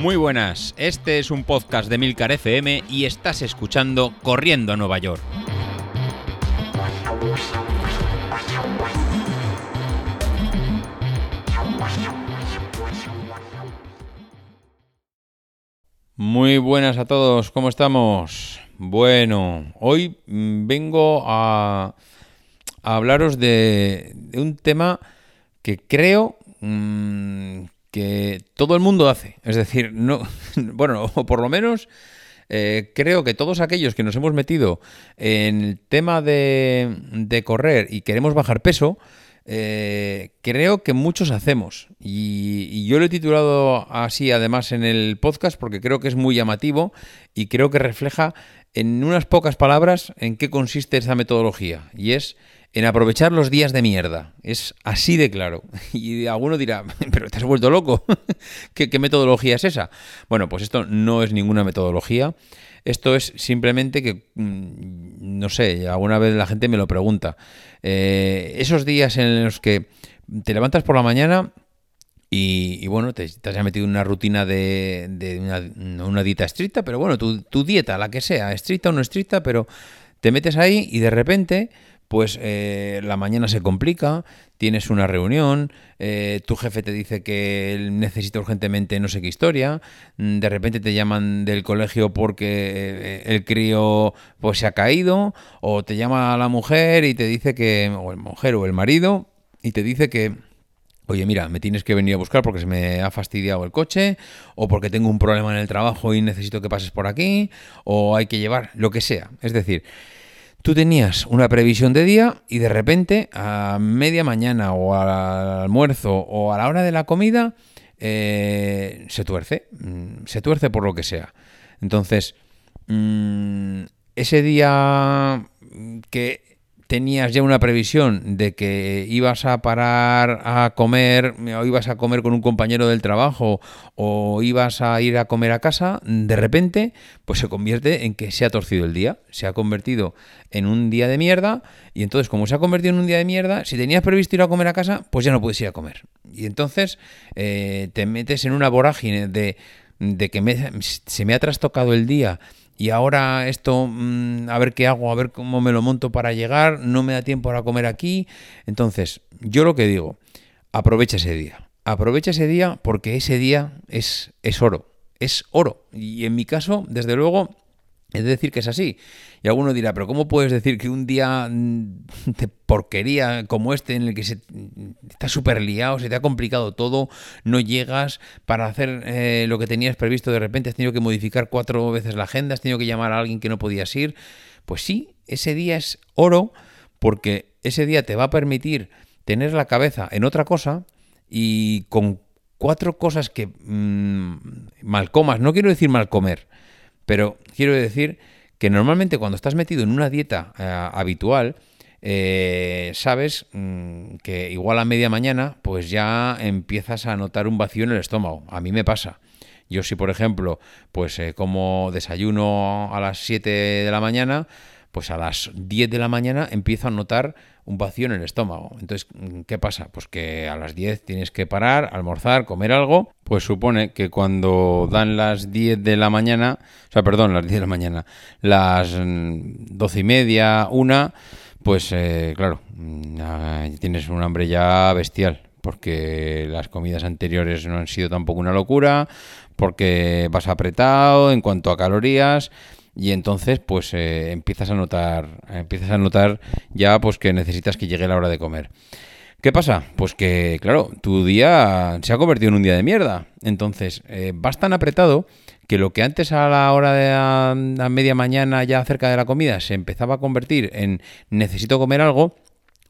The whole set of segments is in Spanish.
Muy buenas, este es un podcast de Milcar FM y estás escuchando Corriendo a Nueva York. Muy buenas a todos, ¿cómo estamos? Bueno, hoy mm, vengo a, a hablaros de, un tema que creo mm, que todo el mundo hace. Es decir, no, bueno, o por lo menos eh, creo que todos aquellos que nos hemos metido en el tema de, de correr y queremos bajar peso, eh, creo que muchos hacemos. Y, y yo lo he titulado así además en el podcast porque creo que es muy llamativo y creo que refleja en unas pocas palabras en qué consiste esa metodología. Y es en aprovechar los días de mierda. Es así de claro. Y alguno dirá, pero te has vuelto loco. ¿Qué, metodología es esa? Bueno, pues esto no es ninguna metodología. Esto es simplemente que, mm, no sé, alguna vez la gente me lo pregunta. Eh, esos días en los que te levantas por la mañana y, bueno, te, te, has metido en una rutina de, de una, dieta estricta, pero bueno, tu dieta, la que sea, estricta o no estricta, pero te metes ahí y de repente pues eh, la mañana se complica, tienes una reunión, eh, tu jefe te dice que necesita urgentemente no sé qué historia, mm, de repente te llaman del colegio porque eh, el crío pues se ha caído, o te llama la mujer y te dice que, o el mujer o el marido, y te dice que oye, mira, me tienes que venir a buscar porque se me ha fastidiado el coche, o porque tengo un problema en el trabajo y necesito que pases por aquí, o hay que llevar, lo que sea. Es decir, Tú tenías una previsión de día y de repente a media mañana o al almuerzo o a la hora de la comida eh, se tuerce, mm, se tuerce por lo que sea. Entonces, mm, ese día que tenías ya una previsión de que ibas a parar a comer o ibas a comer con un compañero del trabajo o ibas a ir a comer a casa, de repente pues se convierte en que se ha torcido el día, se ha convertido en un día de mierda y entonces como se ha convertido en un día de mierda, si tenías previsto ir a comer a casa, pues ya no puedes ir a comer. Y entonces eh, te metes en una vorágine de, de que se me ha trastocado el día y ahora esto, mm, a ver qué hago, a ver cómo me lo monto para llegar, no me da tiempo para comer aquí. Entonces, yo lo que digo, aprovecha ese día. Aprovecha ese día porque ese día es, es oro, es oro. Y en mi caso, desde luego, es decir, que es así. Y alguno dirá, pero ¿cómo puedes decir que un día mm, de porquería como este, en el que se está súper liado, se te ha complicado todo, no llegas para hacer eh, lo que tenías previsto, de repente has tenido que modificar cuatro veces la agenda, has tenido que llamar a alguien que no podías ir? Pues sí, ese día es oro porque ese día te va a permitir tener la cabeza en otra cosa y con cuatro cosas que mmm, mal comas, no quiero decir mal comer, pero quiero decir que normalmente cuando estás metido en una dieta eh, habitual, eh, sabes mmm, que igual a media mañana, pues ya empiezas a notar un vacío en el estómago. A mí me pasa. Yo si, por ejemplo, pues eh, como desayuno a las 7 de la mañana, pues a las 10 de la mañana empiezo a notar un vacío en el estómago. Entonces, ¿qué pasa? Pues que a las 10 tienes que parar, almorzar, comer algo. Pues supone que cuando dan las 10 de la mañana, o sea, perdón, las 10 de la mañana, las 12 mm, y media, una, pues eh, claro, mm, tienes un hambre ya bestial. Porque las comidas anteriores no han sido tampoco una locura, porque vas apretado en cuanto a calorías y entonces pues eh, empiezas a notar empiezas a notar ya pues que necesitas que llegue la hora de comer ¿Qué pasa? Pues que, claro, tu día se ha convertido en un día de mierda. Entonces, eh, vas tan apretado que lo que antes a la hora de la, media mañana, ya cerca de la comida, se empezaba a convertir en necesito comer algo,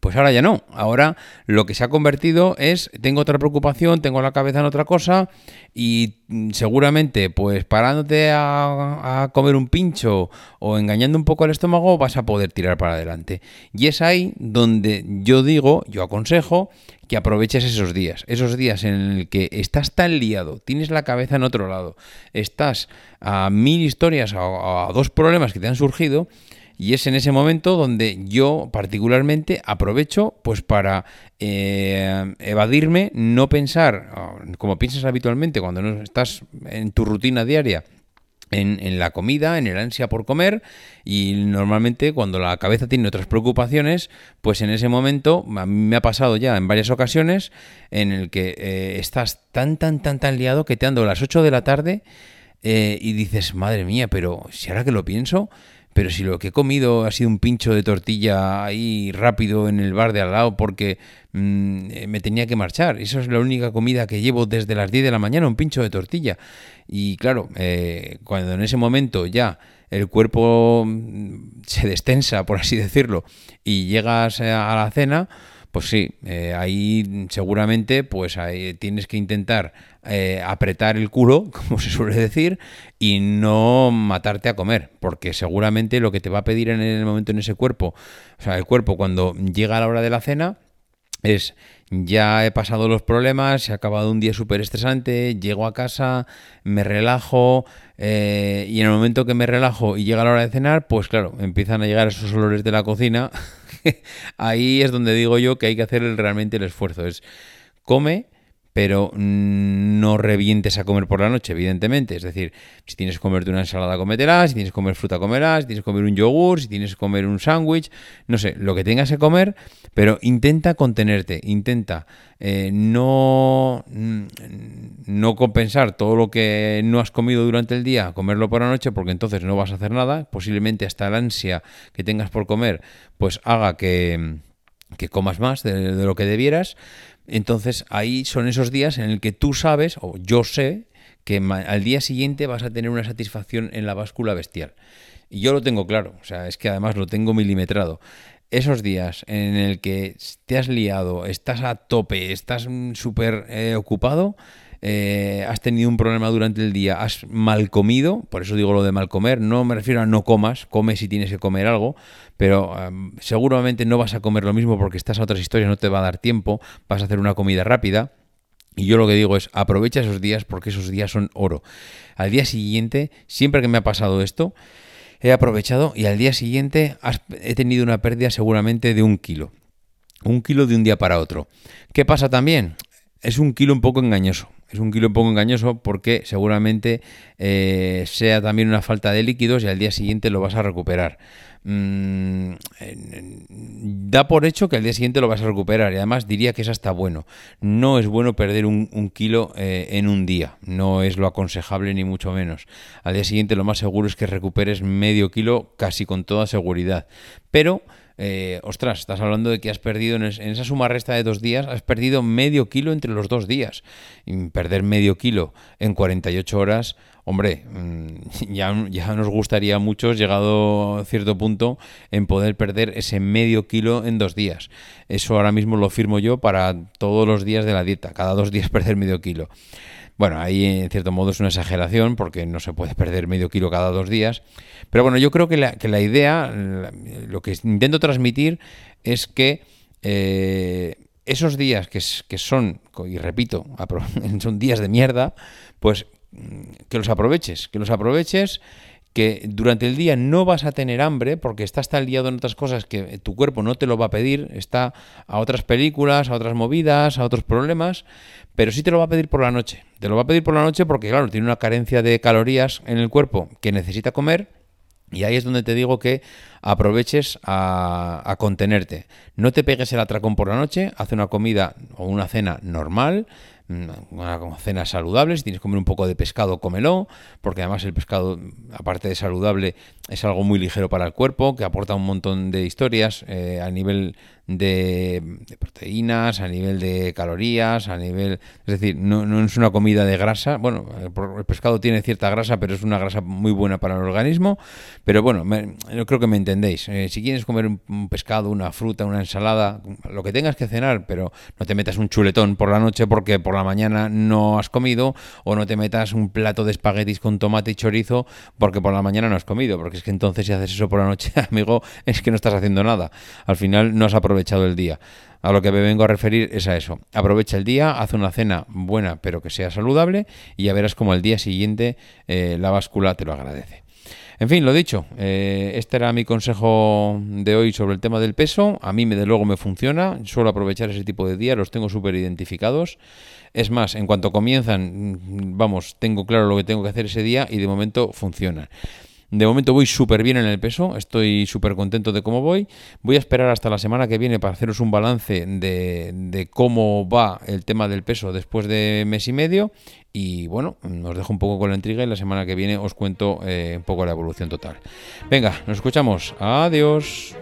pues ahora ya no. Ahora lo que se ha convertido es tengo otra preocupación, tengo la cabeza en otra cosa y mm, seguramente pues parándote a, a, comer un pincho o engañando un poco al estómago vas a poder tirar para adelante. Y es ahí donde yo digo, yo aconsejo que aproveches esos días, esos días en el que estás tan liado, tienes la cabeza en otro lado, estás a mil historias, a dos problemas que te han surgido y es en ese momento donde yo particularmente aprovecho pues para eh, evadirme, no pensar como piensas habitualmente cuando no estás en tu rutina diaria en, la comida, en el ansia por comer y normalmente cuando la cabeza tiene otras preocupaciones, pues en ese momento a mí me ha pasado ya en varias ocasiones en el que eh, estás tan, tan, tan, tan liado que te ando a las 8 de la tarde eh, y dices, madre mía, pero si ahora que lo pienso, pero si lo que he comido ha sido un pincho de tortilla ahí rápido en el bar de al lado porque mm, me tenía que marchar, eso es la única comida que llevo desde las 10 de la mañana, un pincho de tortilla. Y claro, eh, cuando en ese momento ya el cuerpo mm, se destensa, por así decirlo, y llegas a la cena, pues sí, eh, ahí seguramente pues ahí tienes que intentar eh, apretar el culo, como se suele decir, y no matarte a comer, porque seguramente lo que te va a pedir en el momento en ese cuerpo, o sea, el cuerpo cuando llega la hora de la cena, es ya he pasado los problemas, se ha acabado un día súper estresante, llego a casa, me relajo eh, y en el momento que me relajo y llega la hora de cenar, pues claro, empiezan a llegar esos olores de la cocina ahí es donde digo yo que hay que hacer realmente el esfuerzo. Es come, pero no revientes a comer por la noche, evidentemente. Es decir, si tienes que comerte una ensalada, cometerás, si tienes que comer fruta, comerás, si tienes que comer un yogur, si tienes que comer un sándwich, no sé, lo que tengas que comer, pero intenta contenerte, intenta eh, no, no compensar todo lo que no has comido durante el día, comerlo por la noche, porque entonces no vas a hacer nada, posiblemente hasta la ansia que tengas por comer, pues haga que, que comas más de lo que debieras entonces ahí son esos días en el que tú sabes, o yo sé, que al día siguiente vas a tener una satisfacción en la báscula bestial. Y yo lo tengo claro, o sea, es que además lo tengo milimetrado. Esos días en el que te has liado, estás a tope, estás súper eh, ocupado, eh, has tenido un problema durante el día, has mal comido, por eso digo lo de mal comer, no me refiero a no comas, come si tienes que comer algo, pero seguramente no vas a comer lo mismo porque estás a otras historias, no te va a dar tiempo, vas a hacer una comida rápida. Y yo lo que digo es, aprovecha esos días porque esos días son oro. Al día siguiente, siempre que me ha pasado esto, he aprovechado y al día siguiente he tenido una pérdida seguramente de un kilo. Un kilo de un día para otro. ¿Qué pasa también? Es un kilo un poco engañoso es un kilo un poco engañoso porque seguramente eh, sea también una falta de líquidos y al día siguiente lo vas a recuperar. Mm, da por hecho que al día siguiente lo vas a recuperar y además diría que es hasta bueno. No es bueno perder un, kilo eh, en un día, no es lo aconsejable ni mucho menos. Al día siguiente lo más seguro es que recuperes medio kilo casi con toda seguridad. Pero eh, ostras, estás hablando de que has perdido en, esa suma resta de dos días, has perdido medio kilo entre los dos días. Perder medio kilo en 48 horas, hombre, mm, ya, nos gustaría a muchos, llegado cierto punto, en poder perder ese medio kilo en dos días. Eso ahora mismo lo firmo yo para todos los días de la dieta, cada dos días perder medio kilo. Bueno, ahí en cierto modo es una exageración porque no se puede perder medio kilo cada dos días. Pero bueno, yo creo que la, que la idea, lo que intento transmitir es que eh, esos días que, son, y repito, son días de mierda, pues mm, que los aproveches, que los aproveches que durante el día no vas a tener hambre porque estás tan liado en otras cosas que tu cuerpo no te lo va a pedir, está a otras películas, a otras movidas, a otros problemas, pero sí te lo va a pedir por la noche. Te lo va a pedir por la noche porque, claro, tiene una carencia de calorías en el cuerpo que necesita comer. Y ahí es donde te digo que aproveches a, a contenerte. No te pegues el atracón por la noche, haz una comida o una cena normal, una cena saludable, si tienes que comer un poco de pescado, cómelo, porque además el pescado, aparte de saludable, es algo muy ligero para el cuerpo, que aporta un montón de historias eh, a nivel de, proteínas, a nivel de calorías, a nivel... Es decir, no, no, es una comida de grasa. Bueno, el pescado tiene cierta grasa, pero es una grasa muy buena para el organismo. Pero bueno, yo creo que me entendéis. Eh, si quieres comer un, pescado, una fruta, una ensalada, lo que tengas que cenar, pero no te metas un chuletón por la noche porque por la mañana no has comido, o no te metas un plato de espaguetis con tomate y chorizo porque por la mañana no has comido, porque es que entonces si haces eso por la noche, amigo, es que no estás haciendo nada. Al final no has aprovechado aprovechado el día. A lo que me vengo a referir es a eso. Aprovecha el día, haz una cena buena pero que sea saludable y ya verás como el día siguiente eh, la báscula te lo agradece. En fin, lo dicho, eh, este era mi consejo de hoy sobre el tema del peso. A mí, de luego, me funciona. Suelo aprovechar ese tipo de días, los tengo súper identificados. Es más, en cuanto comienzan, mm, vamos, tengo claro lo que tengo que hacer ese día y de momento funciona. De momento voy súper bien en el peso, estoy súper contento de cómo voy. Voy a esperar hasta la semana que viene para haceros un balance de, cómo va el tema del peso después de mes y medio. Y bueno, os dejo un poco con la intriga y la semana que viene os cuento eh, un poco la evolución total. Venga, nos escuchamos. Adiós.